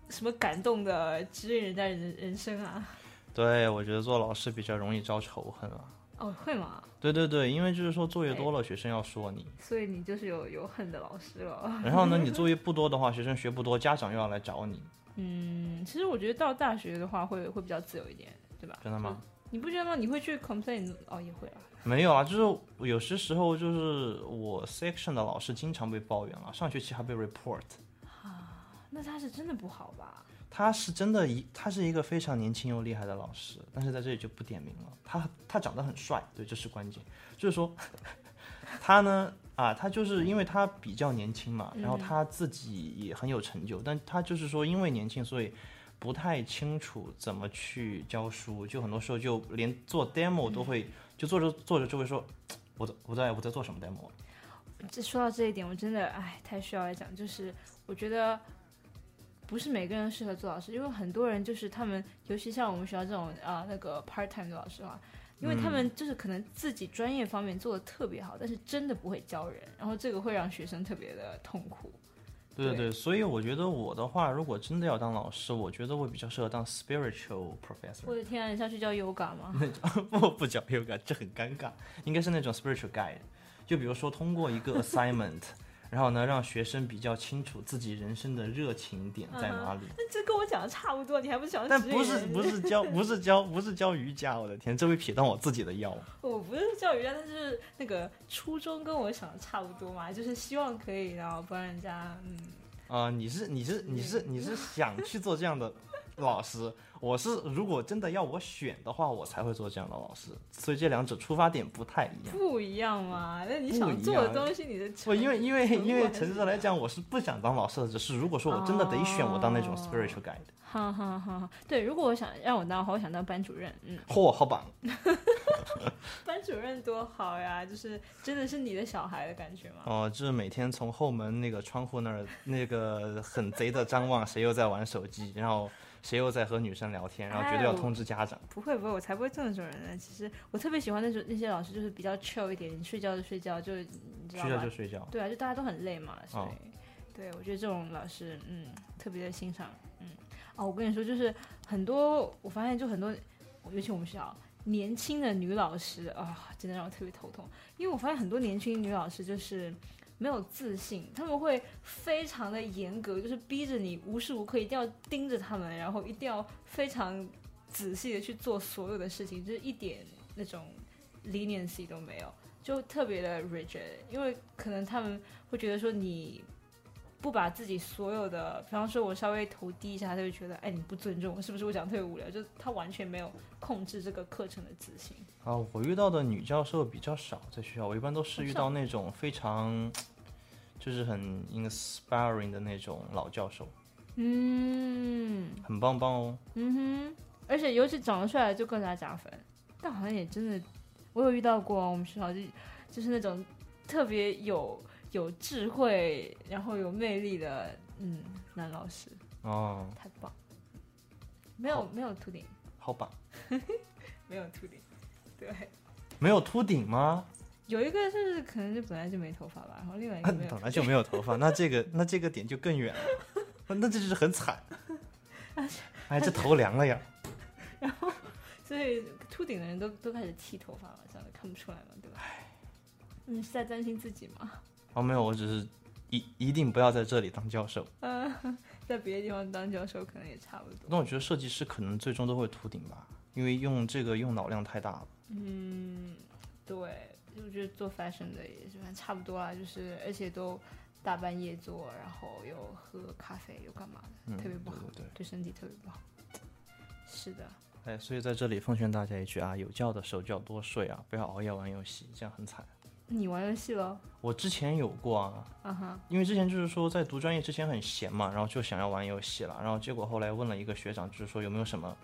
什么感动的指引人家人人生啊。对，我觉得做老师比较容易招仇恨啊。哦，会吗？对对对，因为就是说作业多了，学生要说你，所以你就是有有恨的老师了。然后呢，你作业不多的话，学生学不多，家长又要来找你。嗯，其实我觉得到大学的话，会会比较自由一点，对吧？真的吗？你不觉得吗？你会去 complain？哦，也会啊。没有啊，就是有些时候就是我 section 的老师经常被抱怨了，上学期还被 report。啊，那他是真的不好吧？他是真的一，他是一个非常年轻又厉害的老师，但是在这里就不点名了。他他长得很帅，对，这是关键。就是说，他呢，啊，他就是因为他比较年轻嘛，然后他自己也很有成就，但他就是说因为年轻，所以不太清楚怎么去教书，就很多时候就连做 demo 都会，就做着做着就会说，我在我在我在做什么 demo。这说到这一点，我真的哎，太需要来讲，就是我觉得。不是每个人适合做老师，因为很多人就是他们，尤其像我们学校这种啊那个 part time 的老师啊，因为他们就是可能自己专业方面做的特别好，但是真的不会教人，然后这个会让学生特别的痛苦。对对对，所以我觉得我的话，如果真的要当老师，我觉得我比较适合当 spiritual professor。我的天啊，你下去教 yoga 吗？不不教 yoga，这很尴尬，应该是那种 spiritual guide，就比如说通过一个 assignment。然后呢，让学生比较清楚自己人生的热情点在哪里。那这跟我讲的差不多，你还不想？但不是不是教不是教 不是教瑜伽，我的天，这会撇到我自己的腰。我不是教瑜伽，但是那个初衷跟我想的差不多嘛，就是希望可以然后帮人家嗯。啊，你是你是你是你是想去做这样的老师？我是如果真的要我选的话，我才会做这样的老师，所以这两者出发点不太一样。不一样嘛？那你想做的东西，你的不因为因为因为诚实来讲，我是不想当老师的。只是如果说我真的得选，我当那种 spiritual guide。哈哈哈！对，如果我想让我当的话，我想当班主任。嗯。嚯，好棒！班主任多好呀，就是真的是你的小孩的感觉吗？哦，就是每天从后门那个窗户那儿那个很贼的张望，谁又在玩手机，然后。谁又在和女生聊天？然后绝对要通知家长。不会不会，我才不会这种人呢。其实我特别喜欢那种那些老师，就是比较 chill 一点，你睡觉就睡觉，就你知道睡觉就睡觉。对啊，就大家都很累嘛，所以对我觉得这种老师，嗯，特别的欣赏。嗯，哦，我跟你说，就是很多我发现，就很多，尤其我们学校年轻的女老师啊，真的让我特别头痛，因为我发现很多年轻女老师就是。没有自信，他们会非常的严格，就是逼着你无时无刻一定要盯着他们，然后一定要非常仔细的去做所有的事情，就是一点那种 leniency 都没有，就特别的 rigid。因为可能他们会觉得说你不把自己所有的，比方说我稍微头低一下，他就会觉得哎你不尊重我，是不是我讲特别无聊？就他完全没有控制这个课程的自信。啊，我遇到的女教授比较少，在学校我一般都是遇到那种非常，就是很 inspiring 的那种老教授，嗯，很棒棒哦，嗯哼，而且尤其长得帅就更加加分。但好像也真的，我有遇到过我们学校就就是那种特别有有智慧，然后有魅力的嗯男老师哦，太棒，没有没有秃顶，好棒，没有秃顶。对，没有秃顶吗？有一个是可能就本来就没头发吧，然后另外一个 本来就没有头发，那这个那这个点就更远了，那这就是很惨。哎，这头凉了呀。然后，所以秃顶的人都都开始剃头发了，这样看不出来嘛，对吧？你是在担心自己吗？哦，没有，我只是一一定不要在这里当教授。嗯，在别的地方当教授可能也差不多。那我觉得设计师可能最终都会秃顶吧。因为用这个用脑量太大了。嗯，对，我觉得做 fashion 的也是，差不多啊，就是而且都大半夜做，然后又喝咖啡又干嘛的，特别不好，对对身体特别不好。是的。哎，所以在这里奉劝大家一句啊，有觉的时候就要多睡啊，不要熬夜玩游戏，这样很惨。你玩游戏了？我之前有过啊。啊哈。因为之前就是说在读专业之前很闲嘛，然后就想要玩游戏了，然后结果后来问了一个学长，就是说有没有什么。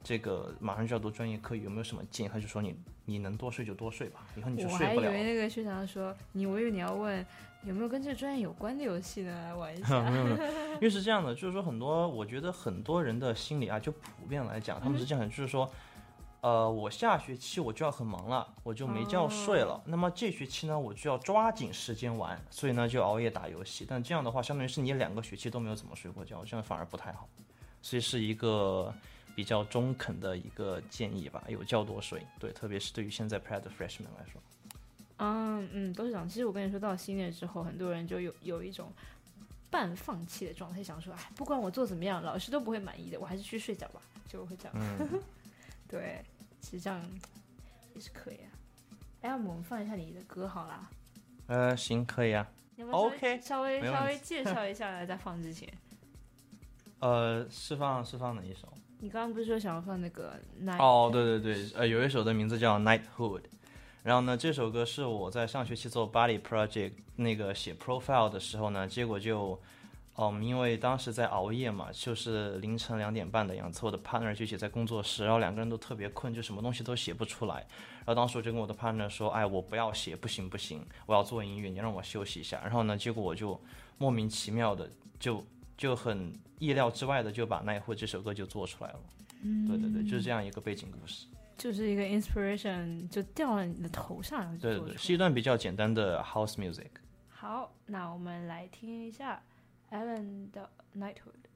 这个马上就要读专业课，有没有什么建议？他就说你你能多睡就多睡吧，以后你就睡不了。我还以为那个学长说你，我以为你要问有没有跟这个专业有关的游戏呢，来玩一下。因为是这样的，就是说很多，我觉得很多人的心理啊，就普遍来讲，他们是这样的，就是说，呃，我下学期我就要很忙了，我就没觉睡了。那么这学期呢，我就要抓紧时间玩，所以呢就熬夜打游戏。但这样的话，相当于是你两个学期都没有怎么睡过觉，这样反而不太好。所以是一个。比较中肯的一个建议吧，有觉多睡，对，特别是对于现在 Pred Freshman 来说，嗯嗯，都是这样。其实我跟你说到新年之后，很多人就有有一种半放弃的状态，想说，哎，不管我做怎么样，老师都不会满意的，我还是去睡觉吧，就会这样。对，其实这样也是可以啊。哎，我们放一下你的歌好啦。呃，行，可以啊。OK，稍微稍微介绍一下，在放之前。呃，释放释放哪一首？你刚刚不是说想要放那个 Night？哦，对对对，呃，有一首的名字叫 Nighthood。然后呢，这首歌是我在上学期做 Body Project 那个写 Profile 的时候呢，结果就，嗯，因为当时在熬夜嘛，就是凌晨两点半的样子，我的 partner 就写在工作室，然后两个人都特别困，就什么东西都写不出来。然后当时我就跟我的 partner 说，哎，我不要写，不行不行，我要做音乐，你让我休息一下。然后呢，结果我就莫名其妙的就就很意料之外的就把《奈何》这首歌就做出来了。嗯，对对对，就是这样一个背景故事。就是一个 inspiration 就掉了你的头上，对对对，是一段比较简单的 house music。好，那我们来听一下 Alan 的 Nighthood。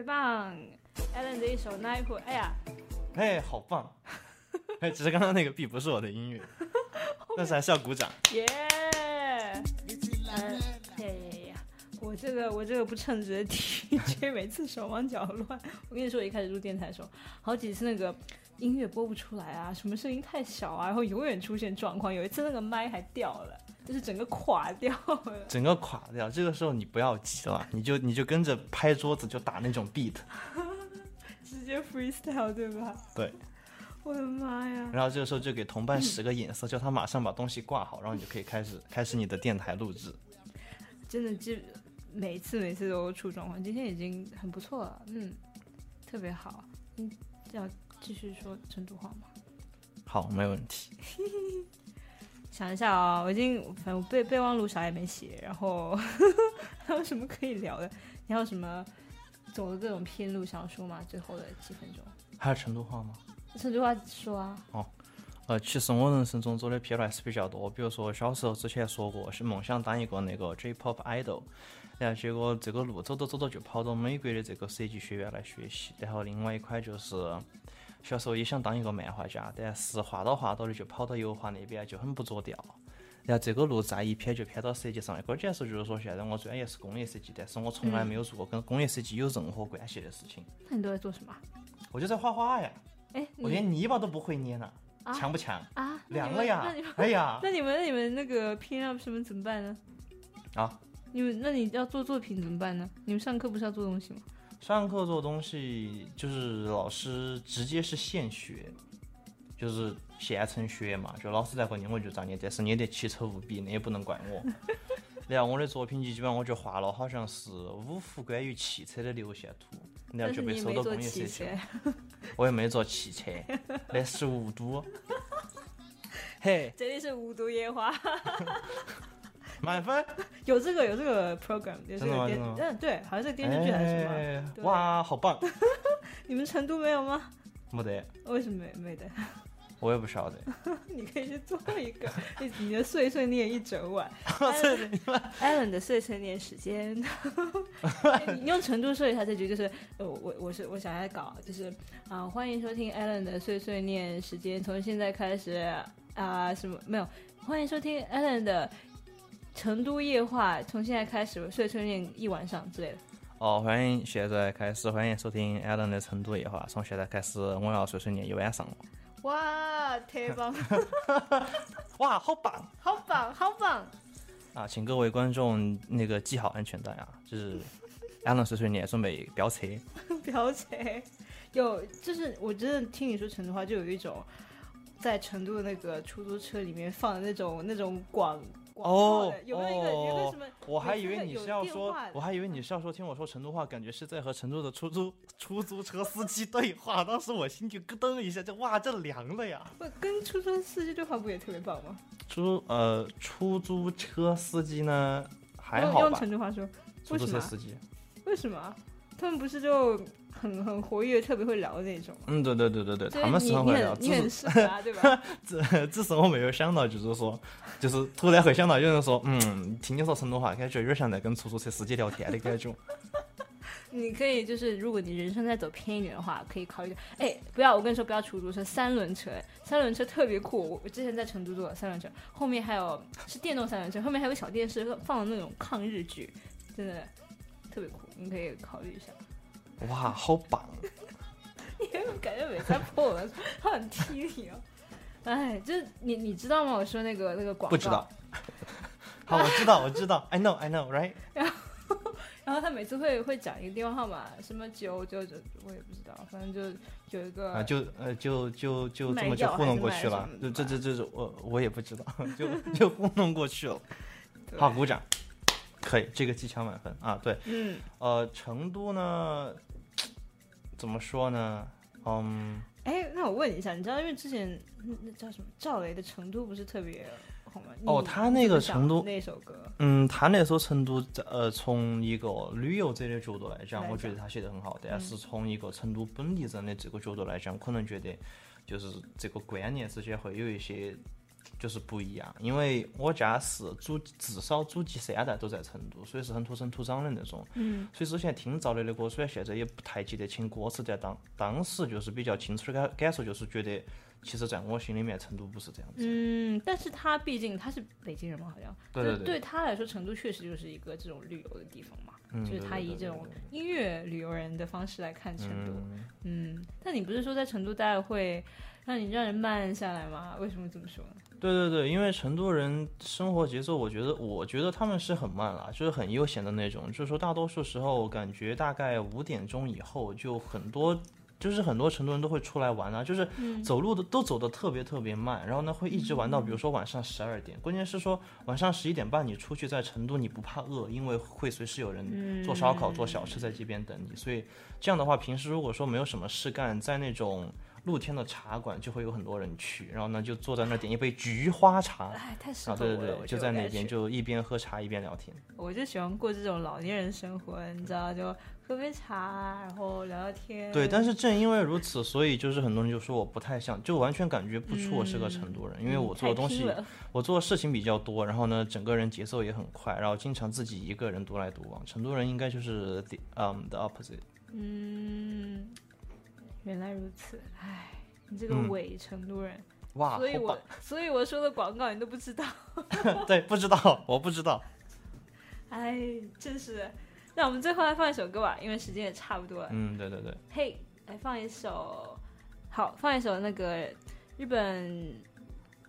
别棒，Allen 的一首《Night》，哎呀，哎，好棒！哎，只是刚刚那个 B 不是我的音乐，但是还是要鼓掌。耶！哎呀，我这个我这个不称职的 DJ，每次手忙脚乱。我跟你说，我一开始录电台的时候，好几次那个音乐播不出来啊，什么声音太小啊，然后永远出现状况。有一次那个麦还掉了。就是整个垮掉了，整个垮掉。这个时候你不要急了，你就你就跟着拍桌子，就打那种 beat，直接 freestyle 对吧？对。我的妈呀！然后这个时候就给同伴使个眼色，叫他马上把东西挂好，然后你就可以开始开始你的电台录制。真的，就每次每次都出状况，今天已经很不错了，嗯，特别好。嗯，要继续说成都话吗？好，没问题。想一下啊，我已经反正备备忘录啥也没写，然后 还有什么可以聊的？你还有什么走的各种偏路想说吗？最后的几分钟？还有成都话吗？成都话说啊。哦，呃，其实我人生中走的偏路还是比较多，比如说小时候之前说过是梦想当一个那个 J-pop idol，然后结果这个路走着走着就跑到美国的这个设计学院来学习，然后另外一块就是。小时候也想当一个漫画家，但是画到画到的就跑到油画那边就很不着调。然后这个路再一偏就偏到设计上了。关键是就是说，现在我专业是工业设计，但是我从来没有做过跟工业设计有任何关系的事情。那你都在做什么？我就在画画呀。哎，我连泥巴都不会捏呢，强不强？啊，凉了呀！哎呀，那你们你们那个拼 up 什么怎么办呢？啊，你们那你要做作品怎么办呢？你们上课不是要做东西吗？上课做东西就是老师直接是现学，就是现成学嘛。就老师在和你，我就照念，但是你得奇丑无比，那也不能怪我。然后我的作品集基本上我就画了，好像是五幅关于汽车的流线图，然后就被收到工业设计。我也没做汽车，那是雾都。嘿，这里是雾都烟花，满分。有这个有这个 program，有这个电？嗯，对，好像是电视剧还是什么？哇，好棒！你们成都没有吗？没得。为什么没没得？我也不晓得。你可以去做一个，你你的碎碎念一整晚。Allen 的碎碎念时间。你用成都说一下这句，就是呃，我我是我想来搞，就是啊，欢迎收听 Allen 的碎碎念时间，从现在开始。啊，什么没有？欢迎收听 Allen 的成都夜话，从现在开始碎碎念一晚上之类的。哦，欢迎现在开始，欢迎收听 Allen 的成都夜话，从现在开始我要碎碎念一晚上了。哇，特棒！哇，好棒，好棒，好棒！啊，请各位观众那个系好安全带啊，就是 Allen 碎碎念准备飙车。飙车，有就是我真的听你说成都话，就有一种。在成都的那个出租车里面放的那种那种广哦，有没有一个有个什么？我还以为你是要说，我还以为你是要说听我说成都话，感觉是在和成都的出租出租车司机对话。当时我心就咯噔一下，就哇，这凉了呀！不跟出租车司机对话不也特别棒吗？出呃出租车司机呢还好吧？用成都话说，出租车司机为什么？他们不是就？很 很活跃，特别会聊的那种。嗯，对对对对对，他们是很会聊。你很适合啊，对吧？只只是我没有想到，就是说，就是突然会想到有人说，嗯，听你说成都话，感觉有点像在跟出租车司机聊天的感觉。你可以就是，如果你人生在走偏一点的话，可以考虑。哎，不要，我跟你说，不要出租车，三轮车，三轮车特别酷。我之前在成都坐三轮车，后面还有是电动三轮车，后面还有小电视放的那种抗日剧，真的特别酷，你可以考虑一下。哇，好棒！你感觉没在破了，他很踢你哦。哎，就是你，你知道吗？我说那个那个广告。不知道。好，我知道，我知道。I know, I know, right？然后，然后他每次会会讲一个电话号码，什么九九九，我也不知道，反正就有一个。啊，就呃，就就就这么 就糊弄过去了。这这这这，我我也不知道，就就糊弄过去了。好，鼓掌。可以，这个技巧满分啊！对，嗯，呃，成都呢？怎么说呢？嗯，哎，那我问一下，你知道，因为之前那叫什么赵雷的《成都》不是特别红吗？哦，他那个成都那首歌，嗯，他那首《成都》呃，从一个旅游者的角度来讲，我觉得他写的很好。但是从一个成都本地人的这个角度来讲，可能觉得就是这个观念之间会有一些。就是不一样，因为我家是祖至少祖籍三代都在成都，所以是很土生土长的那种。嗯。所以之前听赵雷的歌，虽然现在也不太记得清歌词，但当当时就是比较清楚的感感受，就是觉得其实在我心里面，成都不是这样子。嗯，但是他毕竟他是北京人嘛，好像。对对对。对他来说，成都确实就是一个这种旅游的地方嘛。嗯。就是他以这种音乐旅游人的方式来看成都。嗯。但你不是说在成都待会让你让人慢下来吗？为什么这么说呢？对对对，因为成都人生活节奏，我觉得，我觉得他们是很慢了，就是很悠闲的那种。就是说，大多数时候感觉大概五点钟以后，就很多，就是很多成都人都会出来玩啊，就是走路的都走的特别特别慢，然后呢会一直玩到，比如说晚上十二点。关键是说晚上十一点半你出去在成都你不怕饿，因为会随时有人做烧烤、做小吃在这边等你。所以这样的话，平时如果说没有什么事干，在那种。露天的茶馆就会有很多人去，然后呢就坐在那点一杯菊花茶，哎，太适合了。对对对，就在那边就一边喝茶一边聊天。我就喜欢过这种老年人生活，你知道，就喝杯茶，然后聊聊天。对，但是正因为如此，所以就是很多人就说我不太像，就完全感觉不出我是个成都人，因为我做的东西，我做的事情比较多，然后呢整个人节奏也很快，然后经常自己一个人独来独往。成都人应该就是 the um the opposite。嗯。原来如此，唉，你这个伪成都人，哇，所以我所以我说的广告你都不知道，对，不知道，我不知道，哎，真是，那我们最后来放一首歌吧，因为时间也差不多了，嗯，对对对，嘿，来放一首，好，放一首那个日本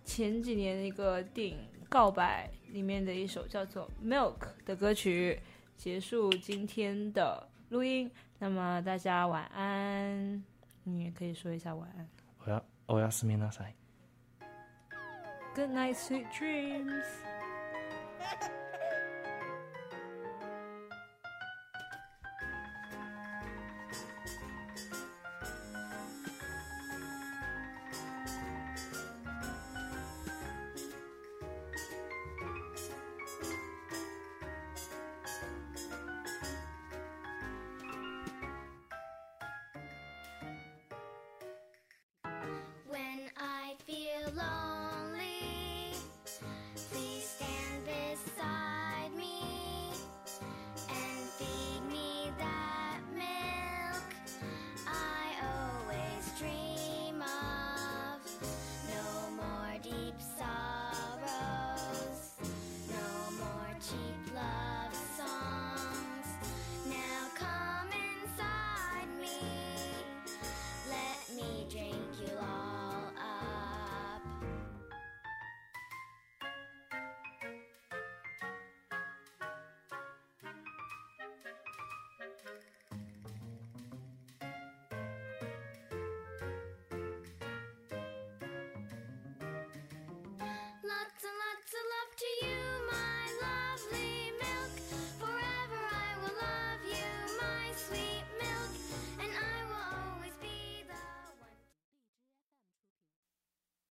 前几年的一个电影《告白》里面的一首叫做《Milk》的歌曲，结束今天的录音。那么大家晚安，你也可以说一下晚安。我要我要思密达塞。Good night, sweet dreams.